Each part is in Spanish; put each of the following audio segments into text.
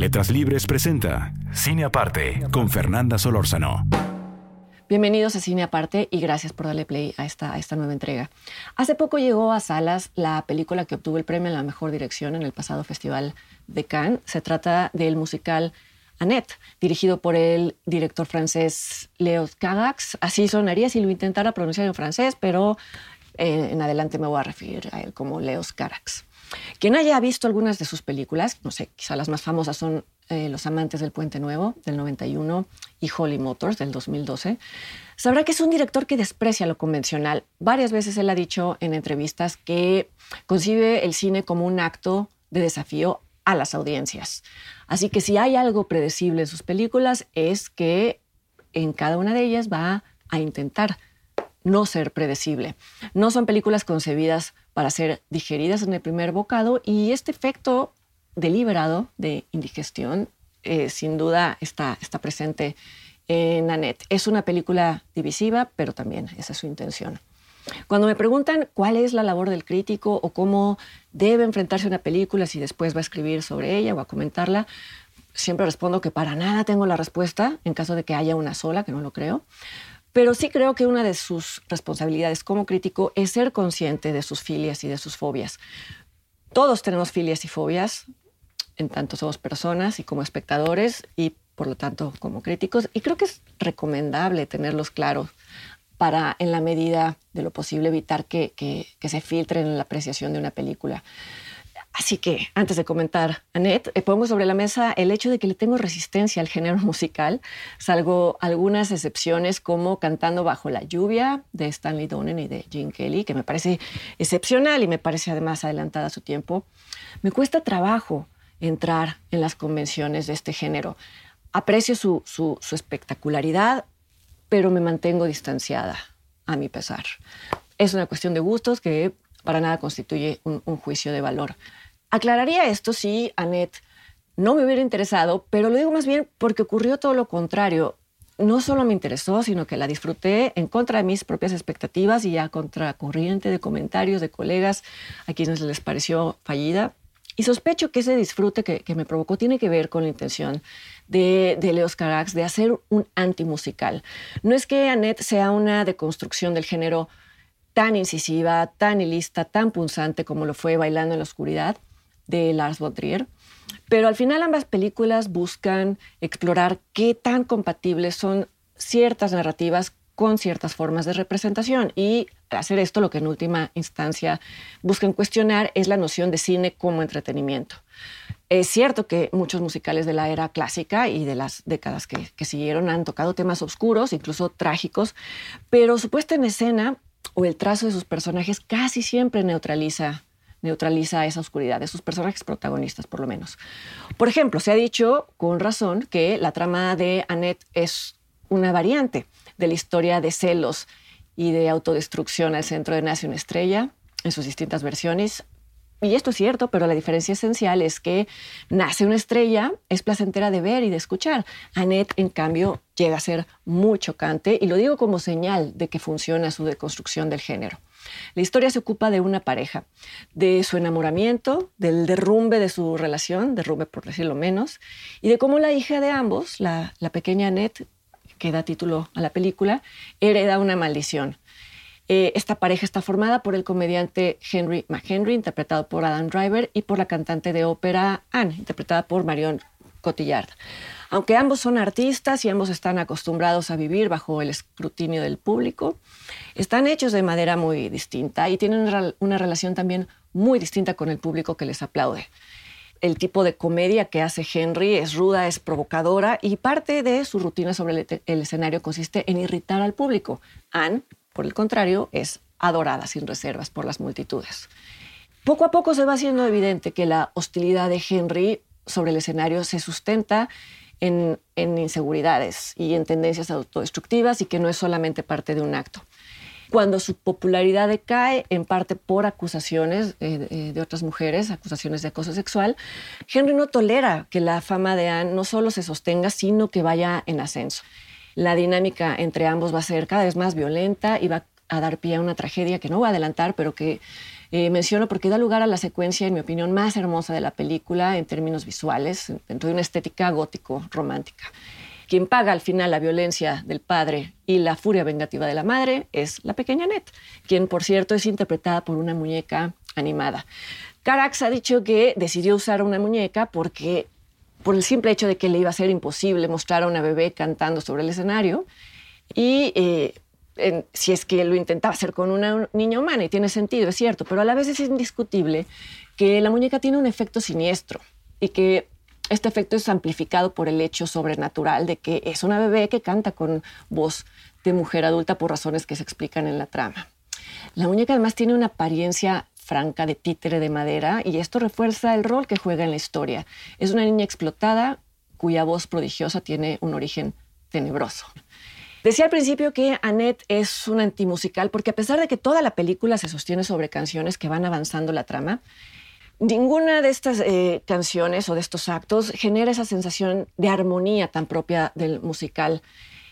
Letras Libres presenta Cine Aparte con Fernanda Solórzano. Bienvenidos a Cine Aparte y gracias por darle play a esta, nueva entrega. Hace poco llegó a salas la película que obtuvo el premio a la mejor dirección en el pasado Festival de Cannes. Se trata del musical Annette, dirigido por el director francés Léo Carax. Así sonaría si lo intentara pronunciar en francés, pero en adelante me voy a referir a él como Léo Carax. Quien haya visto algunas de sus películas, no sé, quizá las más famosas son eh, Los Amantes del Puente Nuevo, del 91, y Holly Motors, del 2012, sabrá que es un director que desprecia lo convencional. Varias veces él ha dicho en entrevistas que concibe el cine como un acto de desafío a las audiencias. Así que si hay algo predecible en sus películas es que en cada una de ellas va a intentar no ser predecible. No son películas concebidas para ser digeridas en el primer bocado y este efecto deliberado de indigestión eh, sin duda está, está presente en Annette. Es una película divisiva, pero también esa es su intención. Cuando me preguntan cuál es la labor del crítico o cómo debe enfrentarse una película, si después va a escribir sobre ella o a comentarla, siempre respondo que para nada tengo la respuesta en caso de que haya una sola, que no lo creo. Pero sí creo que una de sus responsabilidades como crítico es ser consciente de sus filias y de sus fobias. Todos tenemos filias y fobias, en tanto somos personas y como espectadores y por lo tanto como críticos. Y creo que es recomendable tenerlos claros para, en la medida de lo posible, evitar que, que, se filtren en la apreciación de una película. Así que, antes de comentar, Annette, eh, pongo sobre la mesa el hecho de que le tengo resistencia al género musical, salvo algunas excepciones como Cantando bajo la lluvia de Stanley Donen y de Gene Kelly, que me parece excepcional y me parece además adelantada a su tiempo. Me cuesta trabajo entrar en las convenciones de este género. Aprecio su, su, su espectacularidad, pero me mantengo distanciada, a mi pesar. Es una cuestión de gustos que para nada constituye un, juicio de valor. Aclararía esto si Annette no me hubiera interesado, pero lo digo más bien porque ocurrió todo lo contrario. No solo me interesó, sino que la disfruté en contra de mis propias expectativas y a contracorriente de comentarios de colegas a quienes les pareció fallida. Y sospecho que ese disfrute que, que me provocó tiene que ver con la intención de, de Leos Carax de hacer un antimusical. No es que Annette sea una deconstrucción del género tan incisiva, tan ilista, tan punzante como lo fue Bailando en la Oscuridad de Lars von Trier. Pero al final ambas películas buscan explorar qué tan compatibles son ciertas narrativas con ciertas formas de representación. Y al hacer esto, lo que en última instancia buscan cuestionar es la noción de cine como entretenimiento. Es cierto que muchos musicales de la era clásica y de las décadas que, que siguieron han tocado temas oscuros, incluso trágicos, pero su puesta en escena o el trazo de sus personajes casi siempre neutraliza neutraliza esa oscuridad de sus personajes protagonistas, por lo menos. Por ejemplo, se ha dicho con razón que la trama de Annette es una variante de la historia de celos y de autodestrucción al centro de Nace una estrella en sus distintas versiones. Y esto es cierto, pero la diferencia esencial es que Nace una estrella es placentera de ver y de escuchar. Annette, en cambio, llega a ser muy chocante y lo digo como señal de que funciona su deconstrucción del género. La historia se ocupa de una pareja, de su enamoramiento, del derrumbe de su relación, derrumbe por decirlo menos, y de cómo la hija de ambos, la, pequeña Annette, que da título a la película, hereda una maldición. Eh, esta pareja está formada por el comediante Henry McHenry, interpretado por Adam Driver, y por la cantante de ópera Anne, interpretada por Marion Cotillard. Aunque ambos son artistas y ambos están acostumbrados a vivir bajo el escrutinio del público, están hechos de manera muy distinta y tienen una relación también muy distinta con el público que les aplaude. El tipo de comedia que hace Henry es ruda, es provocadora y parte de su rutina sobre el, el escenario consiste en irritar al público. Anne, por el contrario, es adorada sin reservas por las multitudes. Poco a poco se va haciendo evidente que la hostilidad de Henry sobre el escenario se sustenta en, inseguridades y en tendencias autodestructivas y que no es solamente parte de un acto. Cuando su popularidad decae, en parte por acusaciones eh, de otras mujeres, acusaciones de acoso sexual, Henry no tolera que la fama de Anne no solo se sostenga, sino que vaya en ascenso. La dinámica entre ambos va a ser cada vez más violenta y va a dar pie a una tragedia que no voy a adelantar, pero que eh, menciono porque da lugar a la secuencia, en mi opinión, más hermosa de la película en términos visuales, dentro de una estética gótico-romántica. Quien paga al final la violencia del padre y la furia vengativa de la madre es la pequeña Annette, quien, por cierto, es interpretada por una muñeca animada. Carax ha dicho que decidió usar una muñeca porque por el simple hecho de que le iba a ser imposible mostrar a una bebé cantando sobre el escenario y eh, si es que lo intentaba hacer con una niña humana, y tiene sentido, es cierto, pero a la vez es indiscutible que la muñeca tiene un efecto siniestro y que este efecto es amplificado por el hecho sobrenatural de que es una bebé que canta con voz de mujer adulta por razones que se explican en la trama. La muñeca además tiene una apariencia franca de títere de madera y esto refuerza el rol que juega en la historia. Es una niña explotada cuya voz prodigiosa tiene un origen tenebroso. Decía al principio que Annette es un antimusical porque a pesar de que toda la película se sostiene sobre canciones que van avanzando la trama, ninguna de estas eh, canciones o de estos actos genera esa sensación de armonía tan propia del musical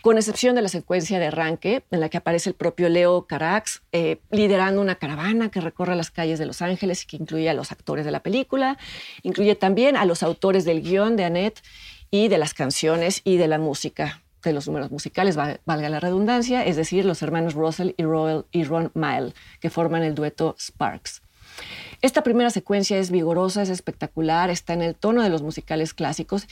con excepción de la secuencia de arranque en la que aparece el propio Leo Carax eh, liderando una caravana que recorre las calles de Los Ángeles y que incluye a los actores de la película, incluye también a los autores del guion de Annette y de las canciones y de la música de los números musicales, valga la redundancia, es decir, los hermanos Russell y, y Ron Mile, que forman el dueto Sparks. Esta primera secuencia es vigorosa, es espectacular, está en el tono de los musicales clásicos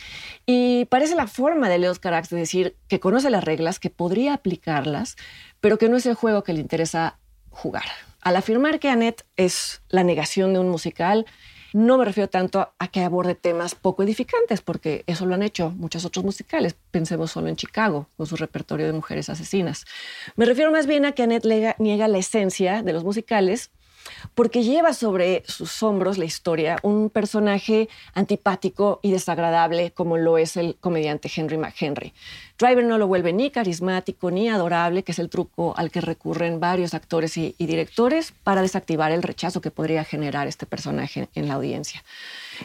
y parece la forma de Leos Carax de decir que conoce las reglas, que podría aplicarlas, pero que no es el juego que le interesa jugar. Al afirmar que Annette es la negación de un musical, no me refiero tanto a que aborde temas poco edificantes, porque eso lo han hecho muchos otros musicales. Pensemos solo en Chicago, con su repertorio de mujeres asesinas. Me refiero más bien a que Annette niega la esencia de los musicales porque lleva sobre sus hombros la historia un personaje antipático y desagradable como lo es el comediante Henry McHenry. Driver no lo vuelve ni carismático ni adorable, que es el truco al que recurren varios actores y, directores para desactivar el rechazo que podría generar este personaje en la audiencia.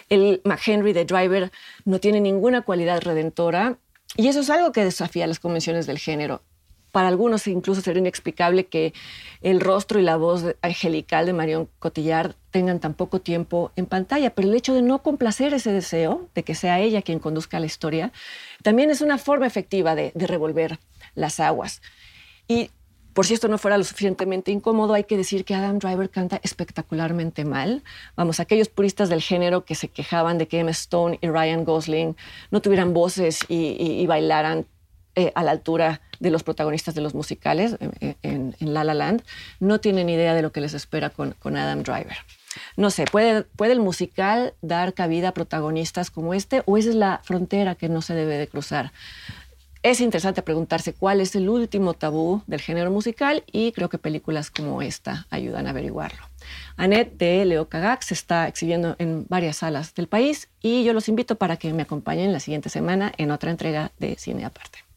El McHenry de Driver no tiene ninguna cualidad redentora y eso es algo que desafía las convenciones del género para algunos incluso sería inexplicable que el rostro y la voz angelical de Marion Cotillard tengan tan poco tiempo en pantalla, pero el hecho de no complacer ese deseo, de que sea ella quien conduzca la historia, también es una forma efectiva de, revolver las aguas. Y por si esto no fuera lo suficientemente incómodo, hay que decir que Adam Driver canta espectacularmente mal. Vamos, aquellos puristas del género que se quejaban de que Emma Stone y Ryan Gosling no tuvieran voces y bailaran eh, a la altura de los protagonistas de los musicales eh, en, La La Land, no tienen idea de lo que les espera con, Adam Driver. No sé, ¿puede, ¿puede el musical dar cabida a protagonistas como este o esa es la frontera que no se debe de cruzar? Es interesante preguntarse cuál es el último tabú del género musical y creo que películas como esta ayudan a averiguarlo. Annette de Leo Cagac se está exhibiendo en varias salas del país y yo los invito para que me acompañen la siguiente semana en otra entrega de Cine Aparte.